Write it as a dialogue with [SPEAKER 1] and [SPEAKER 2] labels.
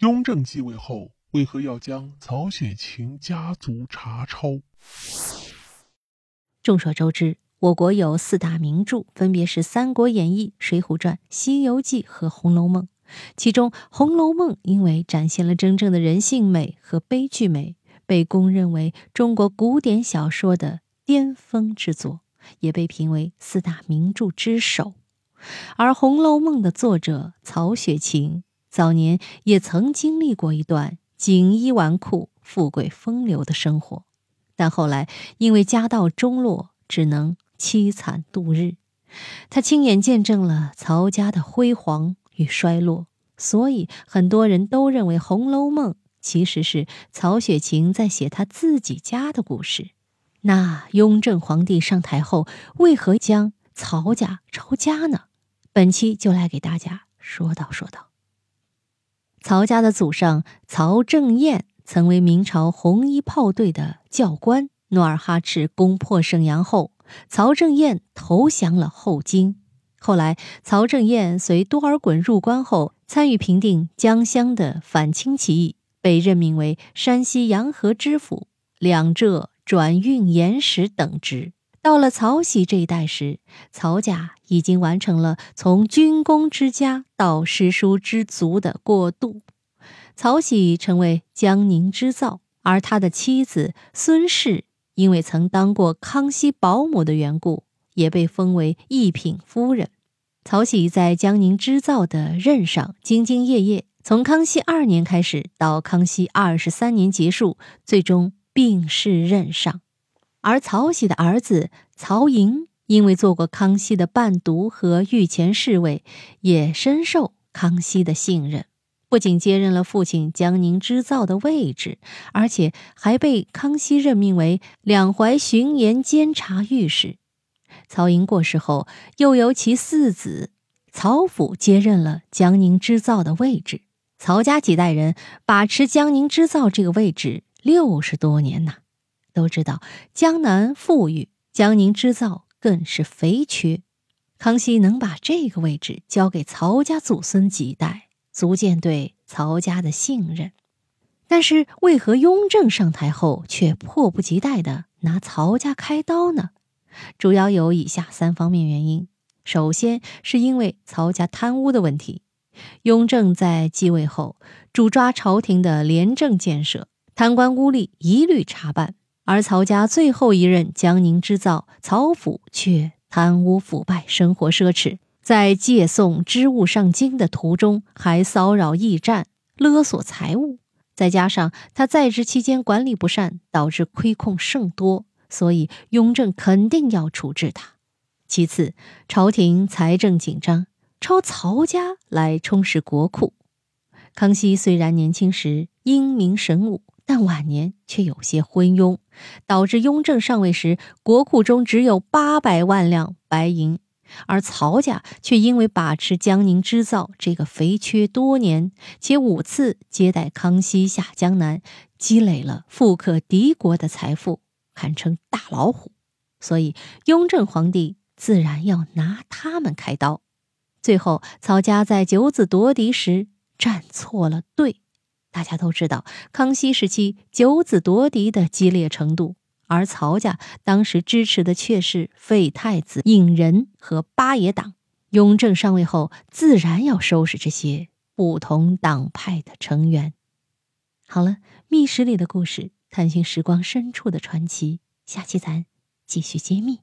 [SPEAKER 1] 雍正继位后，为何要将曹雪芹家族查抄？
[SPEAKER 2] 众所周知，我国有四大名著，分别是《三国演义》《水浒传》《西游记》和《红楼梦》。其中，《红楼梦》因为展现了真正的人性美和悲剧美，被公认为中国古典小说的巅峰之作，也被评为四大名著之首。而《红楼梦》的作者曹雪芹。早年也曾经历过一段锦衣纨绔、富贵风流的生活，但后来因为家道中落，只能凄惨度日。他亲眼见证了曹家的辉煌与衰落，所以很多人都认为《红楼梦》其实是曹雪芹在写他自己家的故事。那雍正皇帝上台后，为何将曹家抄家呢？本期就来给大家说道说道。曹家的祖上曹正彦曾为明朝红衣炮队的教官。努尔哈赤攻破沈阳后，曹正彦投降了后金。后来，曹正彦随多尔衮入关后，参与平定江乡的反清起义，被任命为山西阳河知府、两浙转运盐使等职。到了曹玺这一代时，曹家已经完成了从军功之家到诗书之族的过渡。曹玺成为江宁织造，而他的妻子孙氏因为曾当过康熙保姆的缘故，也被封为一品夫人。曹玺在江宁织造的任上兢兢业业，从康熙二年开始到康熙二十三年结束，最终病逝任上。而曹玺的儿子曹寅，因为做过康熙的伴读和御前侍卫，也深受康熙的信任，不仅接任了父亲江宁织造的位置，而且还被康熙任命为两淮巡盐监察御史。曹寅过世后，又由其四子曹府接任了江宁织造的位置。曹家几代人把持江宁织造这个位置六十多年呐。都知道江南富裕，江宁织造更是肥缺。康熙能把这个位置交给曹家祖孙几代，足见对曹家的信任。但是，为何雍正上台后却迫不及待地拿曹家开刀呢？主要有以下三方面原因：首先，是因为曹家贪污的问题。雍正在继位后，主抓朝廷的廉政建设，贪官污吏一律查办。而曹家最后一任江宁织造曹府却贪污腐败，生活奢侈，在借送织物上京的途中还骚扰驿站，勒索财物。再加上他在职期间管理不善，导致亏空甚多，所以雍正肯定要处置他。其次，朝廷财政紧张，抄曹家来充实国库。康熙虽然年轻时英明神武。但晚年却有些昏庸，导致雍正上位时国库中只有八百万两白银，而曹家却因为把持江宁织造这个肥缺多年，且五次接待康熙下江南，积累了富可敌国的财富，堪称大老虎，所以雍正皇帝自然要拿他们开刀。最后，曹家在九子夺嫡时站错了队。大家都知道，康熙时期九子夺嫡的激烈程度，而曹家当时支持的却是废太子胤仁和八爷党。雍正上位后，自然要收拾这些不同党派的成员。好了，密室里的故事，探寻时光深处的传奇，下期咱继续揭秘。